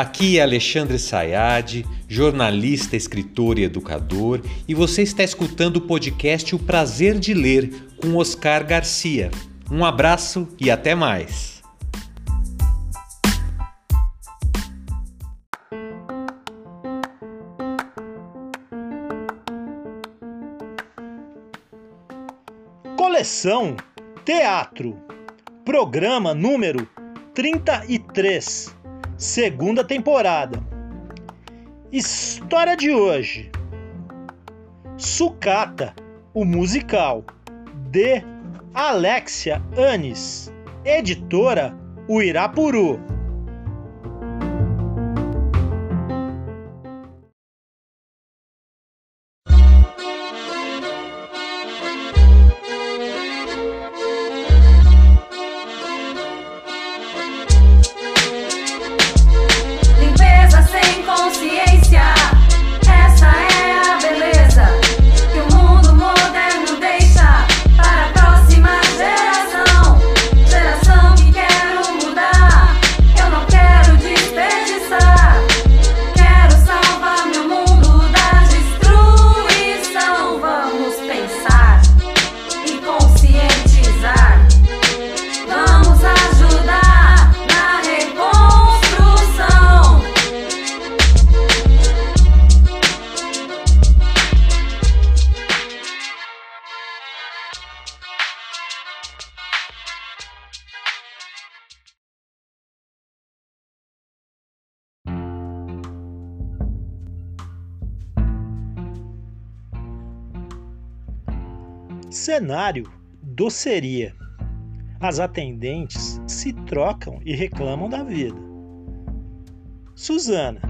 Aqui é Alexandre Sayad, jornalista, escritor e educador, e você está escutando o podcast O Prazer de Ler com Oscar Garcia. Um abraço e até mais. Coleção Teatro, programa número 33 segunda temporada. História de hoje: Sucata, o musical, de Alexia Anis, editora Uirapuru. Cenário doceria. As atendentes se trocam e reclamam da vida. Suzana.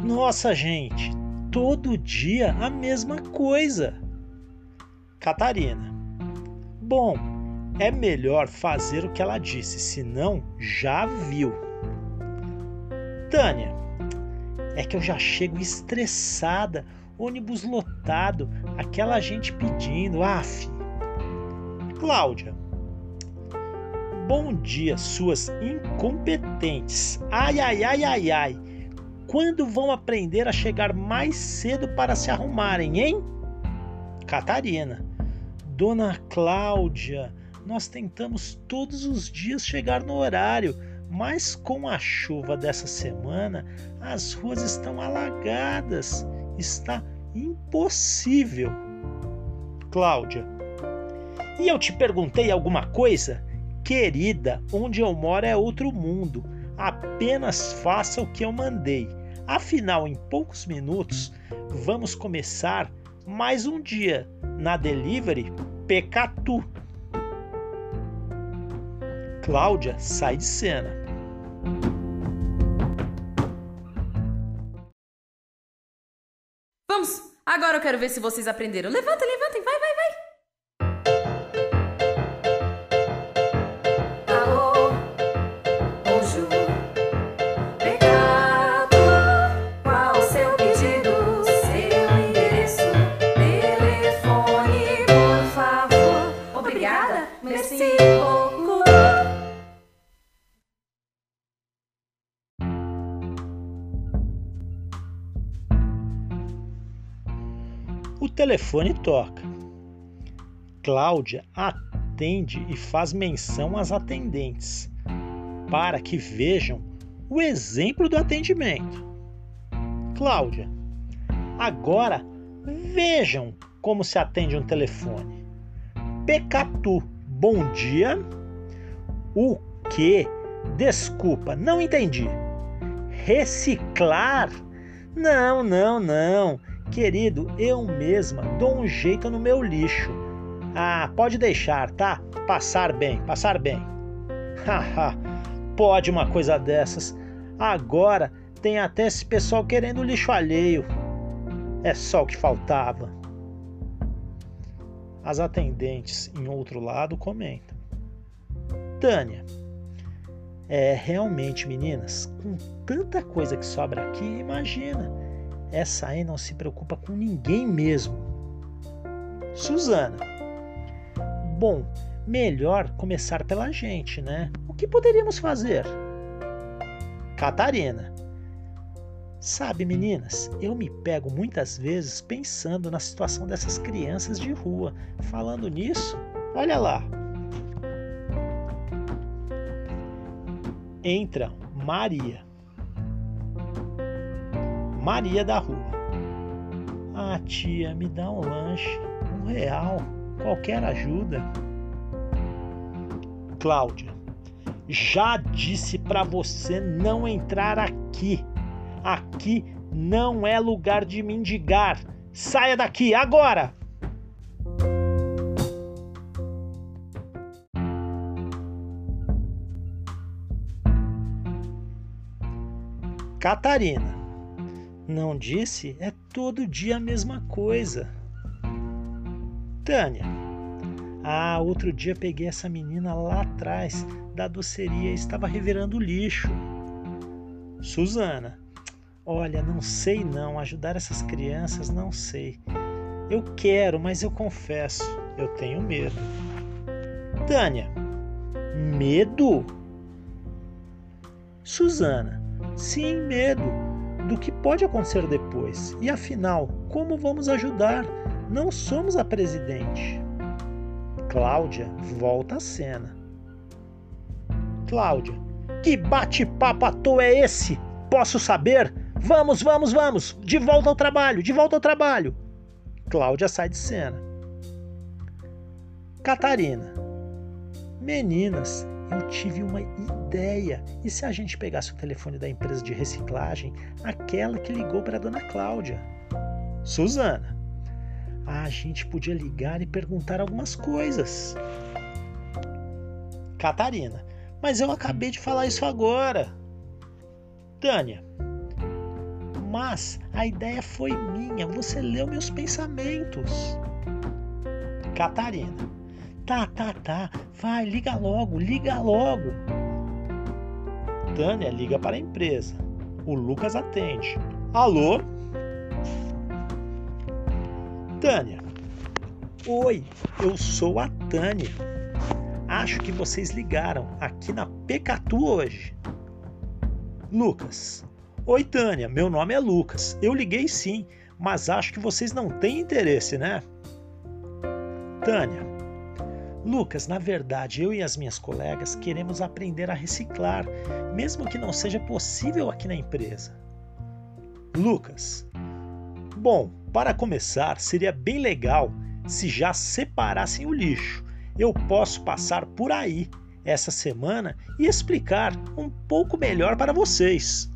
Nossa, gente, todo dia a mesma coisa. Catarina. Bom, é melhor fazer o que ela disse, senão já viu. Tânia. É que eu já chego estressada ônibus lotado, aquela gente pedindo, af. Cláudia. Bom dia, suas incompetentes. Ai, ai, ai, ai, ai. Quando vão aprender a chegar mais cedo para se arrumarem, hein? Catarina. Dona Cláudia, nós tentamos todos os dias chegar no horário, mas com a chuva dessa semana, as ruas estão alagadas. Está impossível. Cláudia. E eu te perguntei alguma coisa? Querida, onde eu moro é outro mundo. Apenas faça o que eu mandei. Afinal, em poucos minutos, vamos começar mais um dia na Delivery Pecatu. Cláudia sai de cena. Vamos! Agora eu quero ver se vocês aprenderam. Levantem, levantem, O telefone toca. Cláudia, atende e faz menção às atendentes, para que vejam o exemplo do atendimento. Cláudia, agora vejam como se atende um telefone. Pecatu, bom dia. O que? Desculpa, não entendi. Reciclar? Não, não, não. Querido, eu mesma dou um jeito no meu lixo. Ah, pode deixar, tá? Passar bem, passar bem. Haha, pode uma coisa dessas. Agora tem até esse pessoal querendo lixo alheio. É só o que faltava. As atendentes em outro lado comentam. Tânia, é realmente, meninas, com tanta coisa que sobra aqui, imagina. Essa aí não se preocupa com ninguém mesmo. Suzana. Bom, melhor começar pela gente, né? O que poderíamos fazer? Catarina. Sabe, meninas, eu me pego muitas vezes pensando na situação dessas crianças de rua. Falando nisso, olha lá. Entra Maria. Maria da rua. Ah, tia, me dá um lanche, um real, qualquer ajuda. Cláudia, já disse para você não entrar aqui. Aqui não é lugar de mendigar. Saia daqui agora! Catarina. Não disse? É todo dia a mesma coisa. Tânia. Ah, outro dia peguei essa menina lá atrás da doceria e estava revirando lixo. Suzana. Olha, não sei não, ajudar essas crianças não sei. Eu quero, mas eu confesso, eu tenho medo. Tânia. Medo? Suzana. Sim, medo do que pode acontecer depois. E afinal, como vamos ajudar? Não somos a presidente. Cláudia volta à cena. Cláudia, que bate-papo à toa é esse? Posso saber? Vamos, vamos, vamos! De volta ao trabalho, de volta ao trabalho! Cláudia sai de cena. Catarina. Meninas, eu tive uma ideia. E se a gente pegasse o telefone da empresa de reciclagem, aquela que ligou para a dona Cláudia? Suzana. A gente podia ligar e perguntar algumas coisas. Catarina. Mas eu acabei de falar isso agora. Tânia. Mas a ideia foi minha. Você leu meus pensamentos. Catarina. Tá, tá, tá. Vai, liga logo, liga logo. Tânia liga para a empresa. O Lucas atende. Alô? Tânia. Oi, eu sou a Tânia. Acho que vocês ligaram aqui na Pecatu hoje. Lucas. Oi, Tânia, meu nome é Lucas. Eu liguei sim, mas acho que vocês não têm interesse, né? Tânia. Lucas, na verdade, eu e as minhas colegas queremos aprender a reciclar, mesmo que não seja possível aqui na empresa. Lucas. Bom, para começar, seria bem legal se já separassem o lixo. Eu posso passar por aí essa semana e explicar um pouco melhor para vocês.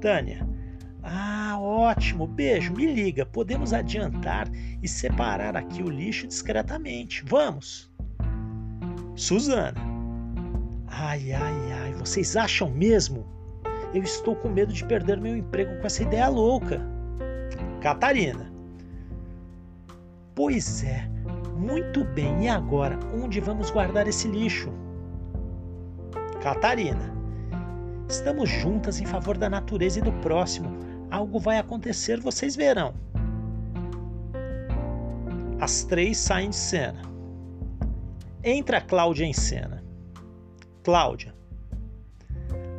Tânia. Ah, ótimo. Beijo, me liga. Podemos adiantar e separar aqui o lixo discretamente. Vamos. Suzana. Ai, ai, ai, vocês acham mesmo? Eu estou com medo de perder meu emprego com essa ideia louca. Catarina. Pois é, muito bem. E agora, onde vamos guardar esse lixo? Catarina. Estamos juntas em favor da natureza e do próximo. Algo vai acontecer, vocês verão. As três saem de cena. Entra Cláudia em cena. Cláudia.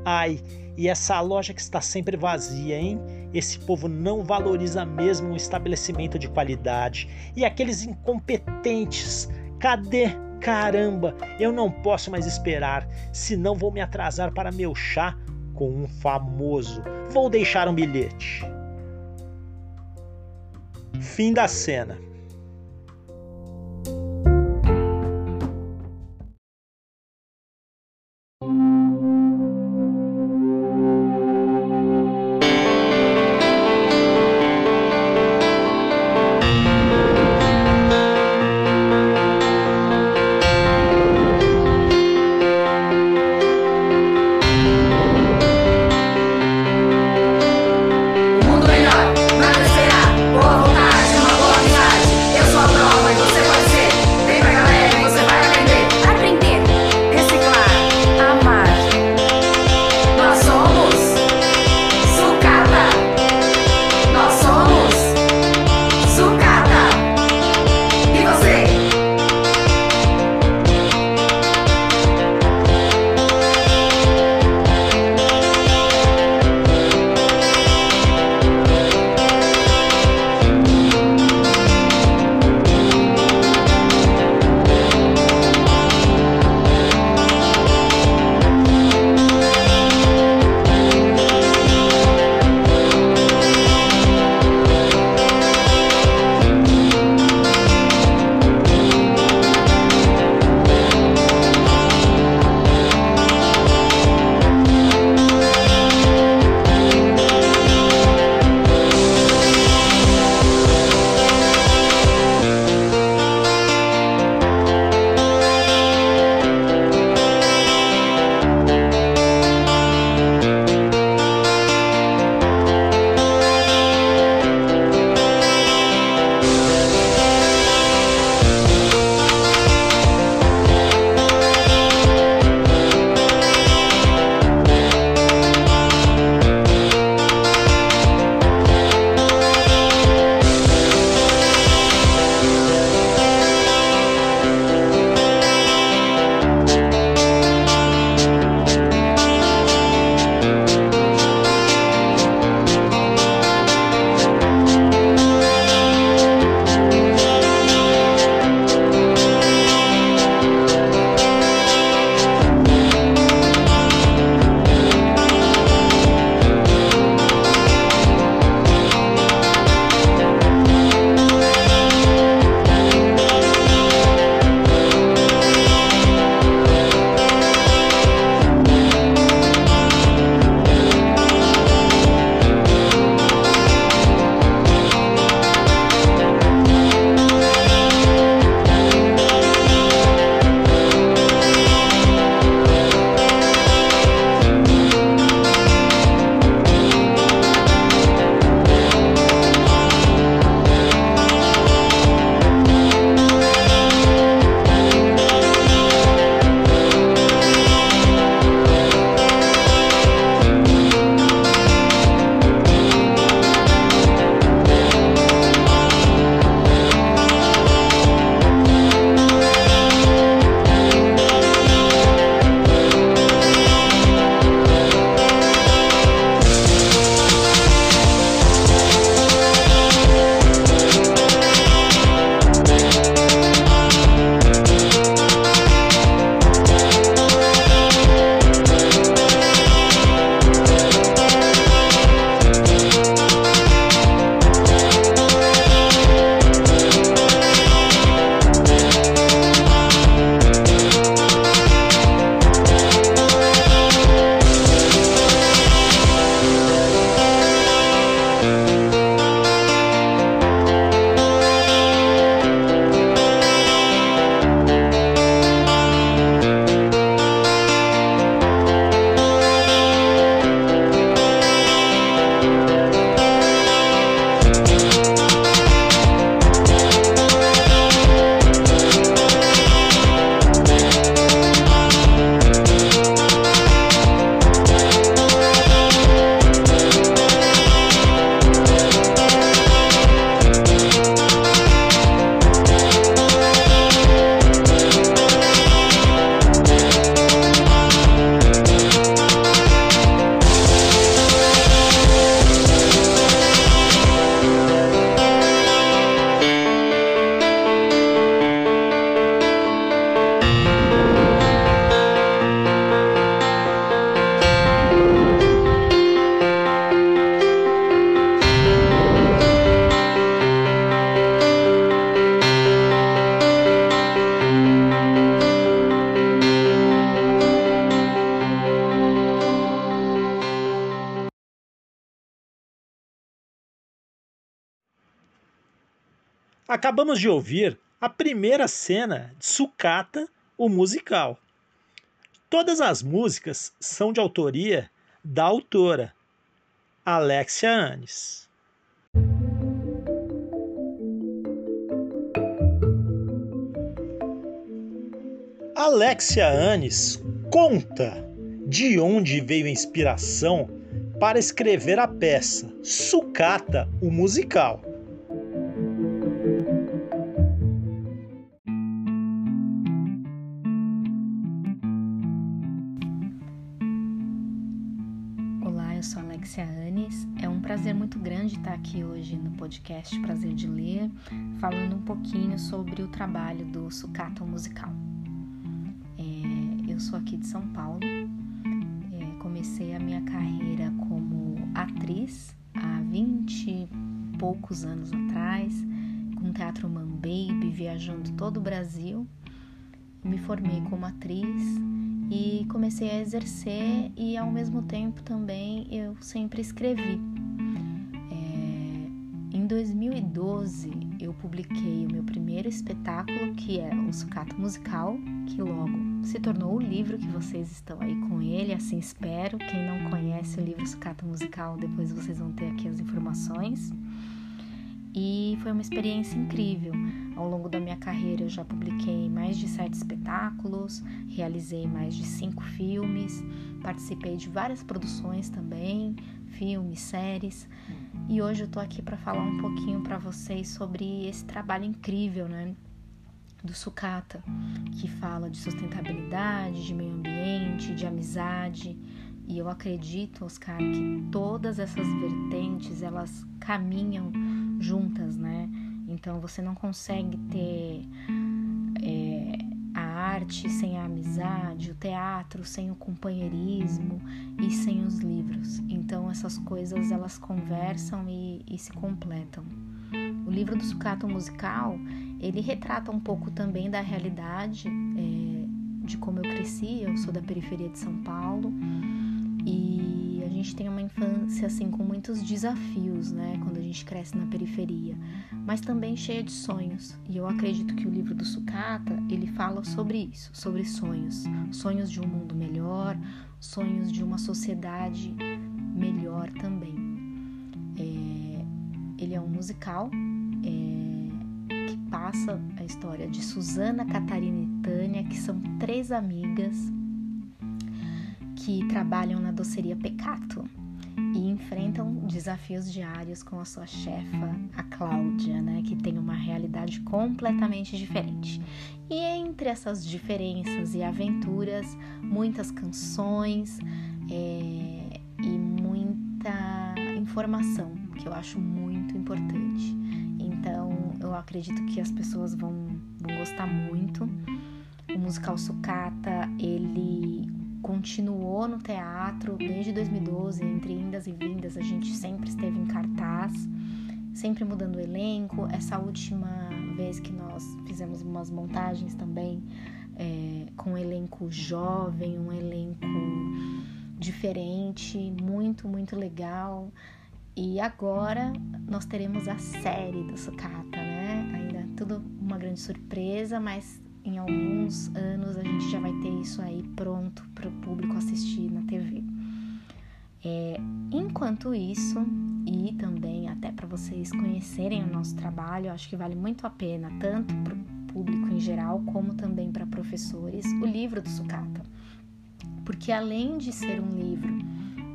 Ai, e essa loja que está sempre vazia, hein? Esse povo não valoriza mesmo um estabelecimento de qualidade. E aqueles incompetentes Cadê? Caramba, eu não posso mais esperar, senão vou me atrasar para meu chá com um famoso. Vou deixar um bilhete. Fim da cena. Acabamos de ouvir a primeira cena de Sucata, o musical. Todas as músicas são de autoria da autora, Alexia Anes. Alexia Anes conta de onde veio a inspiração para escrever a peça Sucata, o musical. Prazer muito grande estar aqui hoje no podcast Prazer de Ler, falando um pouquinho sobre o trabalho do Sucata musical. É, eu sou aqui de São Paulo comecei a minha carreira como atriz há 20 e poucos anos atrás, com o Teatro Man Baby, viajando todo o Brasil. Me formei como atriz e comecei a exercer e ao mesmo tempo também eu sempre escrevi. 2012 eu publiquei o meu primeiro espetáculo que é o Sucato Musical, que logo se tornou o livro que vocês estão aí com ele, assim espero. Quem não conhece o livro Sucata Musical, depois vocês vão ter aqui as informações. E foi uma experiência incrível. Ao longo da minha carreira, eu já publiquei mais de sete espetáculos, realizei mais de cinco filmes, participei de várias produções também, filmes, séries. E hoje eu tô aqui para falar um pouquinho para vocês sobre esse trabalho incrível, né? do sucata, que fala de sustentabilidade, de meio ambiente, de amizade. E eu acredito, Oscar, que todas essas vertentes elas caminham juntas, né? Então você não consegue ter é, arte sem a amizade, o teatro sem o companheirismo e sem os livros. Então essas coisas elas conversam e, e se completam. O livro do sucato musical ele retrata um pouco também da realidade é, de como eu cresci. Eu sou da periferia de São Paulo e gente tem uma infância assim com muitos desafios, né, quando a gente cresce na periferia, mas também cheia de sonhos. E eu acredito que o livro do Sucata ele fala sobre isso, sobre sonhos, sonhos de um mundo melhor, sonhos de uma sociedade melhor também. É, ele é um musical. É, passa a história de Susana, Catarina e Tânia, que são três amigas que trabalham na doceria Pecato e enfrentam desafios diários com a sua chefa, a Cláudia, né, que tem uma realidade completamente diferente. E entre essas diferenças e aventuras, muitas canções é, e muita informação que eu acho muito importante. Então, eu acredito que as pessoas vão, vão gostar muito. O musical Sucata, ele continuou no teatro desde 2012, entre indas e vindas, a gente sempre esteve em cartaz, sempre mudando o elenco. Essa última vez que nós fizemos umas montagens também é, com um elenco jovem, um elenco diferente, muito, muito legal. E agora nós teremos a série do Sucata, né? Ainda tudo uma grande surpresa, mas em alguns anos a gente já vai ter isso aí pronto para o público assistir na TV. É, enquanto isso, e também até para vocês conhecerem o nosso trabalho, acho que vale muito a pena, tanto para o público em geral, como também para professores, o livro do Sucata. Porque além de ser um livro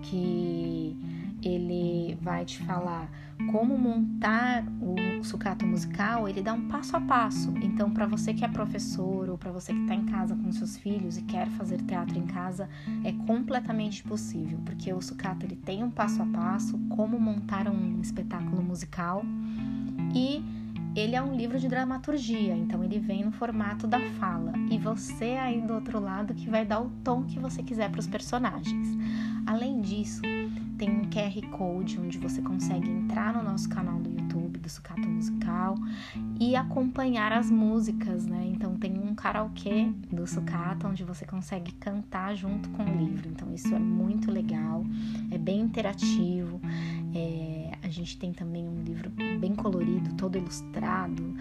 que ele vai te falar como montar o sucato musical, ele dá um passo a passo. Então, para você que é professor ou para você que está em casa com seus filhos e quer fazer teatro em casa, é completamente possível, porque o sucato ele tem um passo a passo, como montar um espetáculo musical e ele é um livro de dramaturgia, então ele vem no formato da fala e você aí do outro lado que vai dar o tom que você quiser para os personagens. Além disso, tem um QR Code onde você consegue entrar no nosso canal do YouTube do Sucato Musical e acompanhar as músicas, né? Então tem um karaokê do Sucato onde você consegue cantar junto com o livro. Então isso é muito legal, é bem interativo. É, A gente tem também um livro bem colorido, todo ilustrado.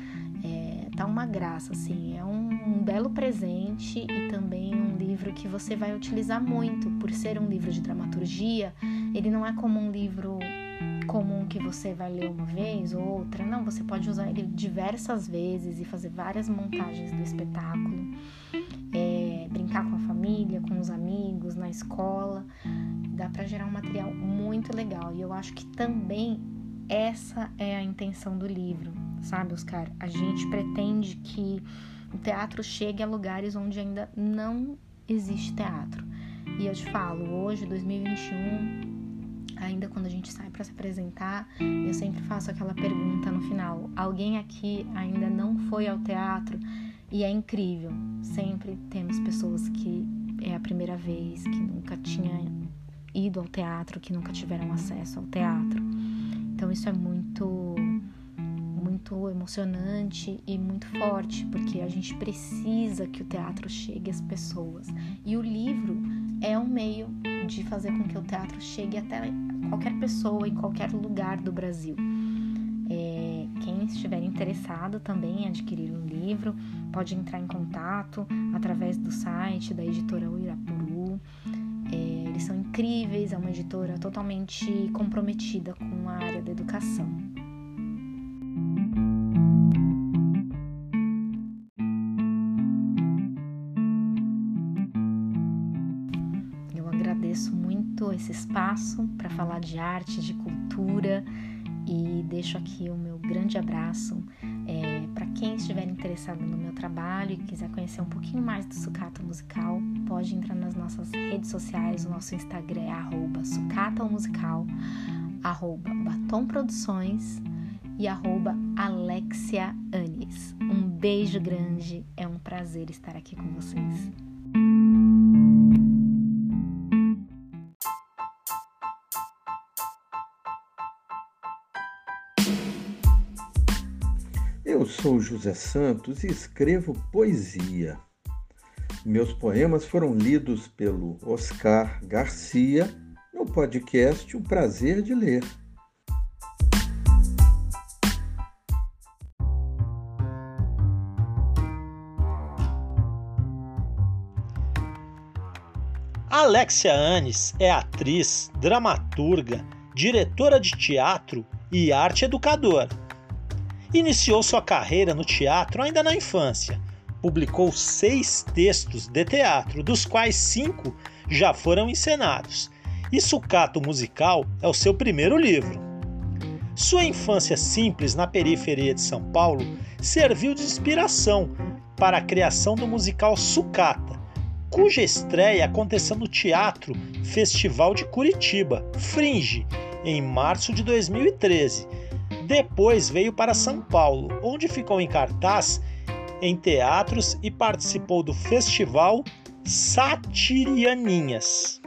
É, tá uma graça, assim. É um, um belo presente e também um livro que você vai utilizar muito. Por ser um livro de dramaturgia, ele não é como um livro comum que você vai ler uma vez ou outra. Não, você pode usar ele diversas vezes e fazer várias montagens do espetáculo. É, brincar com a família, com os amigos, na escola. Dá para gerar um material muito legal. E eu acho que também essa é a intenção do livro, sabe, Oscar? A gente pretende que o teatro chegue a lugares onde ainda não existe teatro. E eu te falo, hoje, 2021, ainda quando a gente sai para se apresentar, eu sempre faço aquela pergunta no final: alguém aqui ainda não foi ao teatro? E é incrível. Sempre temos pessoas que é a primeira vez, que nunca tinha ido ao teatro, que nunca tiveram acesso ao teatro. Então isso é muito muito emocionante e muito forte, porque a gente precisa que o teatro chegue às pessoas. E o livro é um meio de fazer com que o teatro chegue até qualquer pessoa em qualquer lugar do Brasil. É, quem estiver interessado também em adquirir um livro pode entrar em contato através do site da editora Uirapuru. É, eles são incríveis, é uma editora totalmente comprometida com a área da educação. Espaço para falar de arte, de cultura e deixo aqui o meu grande abraço é, para quem estiver interessado no meu trabalho e quiser conhecer um pouquinho mais do Sucata Musical, pode entrar nas nossas redes sociais, o nosso Instagram é arroba sucatamusical, arroba e arroba. Um beijo grande, é um prazer estar aqui com vocês. Sou José Santos e escrevo poesia. Meus poemas foram lidos pelo Oscar Garcia no podcast O Prazer de Ler. Alexia Anes é atriz, dramaturga, diretora de teatro e arte educadora Iniciou sua carreira no teatro ainda na infância. Publicou seis textos de teatro, dos quais cinco já foram encenados. E Sucato Musical é o seu primeiro livro. Sua infância simples na periferia de São Paulo serviu de inspiração para a criação do musical Sucata, cuja estreia aconteceu no Teatro Festival de Curitiba, Fringe, em março de 2013 depois veio para São Paulo, onde ficou em cartaz em teatros e participou do festival Satirianinhas.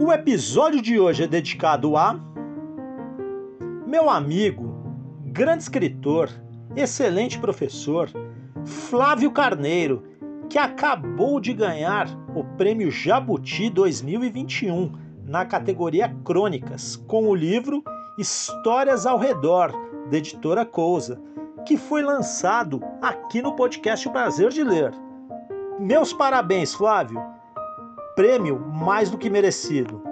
O episódio de hoje é dedicado a meu amigo, grande escritor, excelente professor, Flávio Carneiro, que acabou de ganhar o Prêmio Jabuti 2021 na categoria Crônicas, com o livro Histórias ao Redor, da editora Cousa, que foi lançado aqui no podcast O Prazer de Ler. Meus parabéns, Flávio! Prêmio mais do que merecido.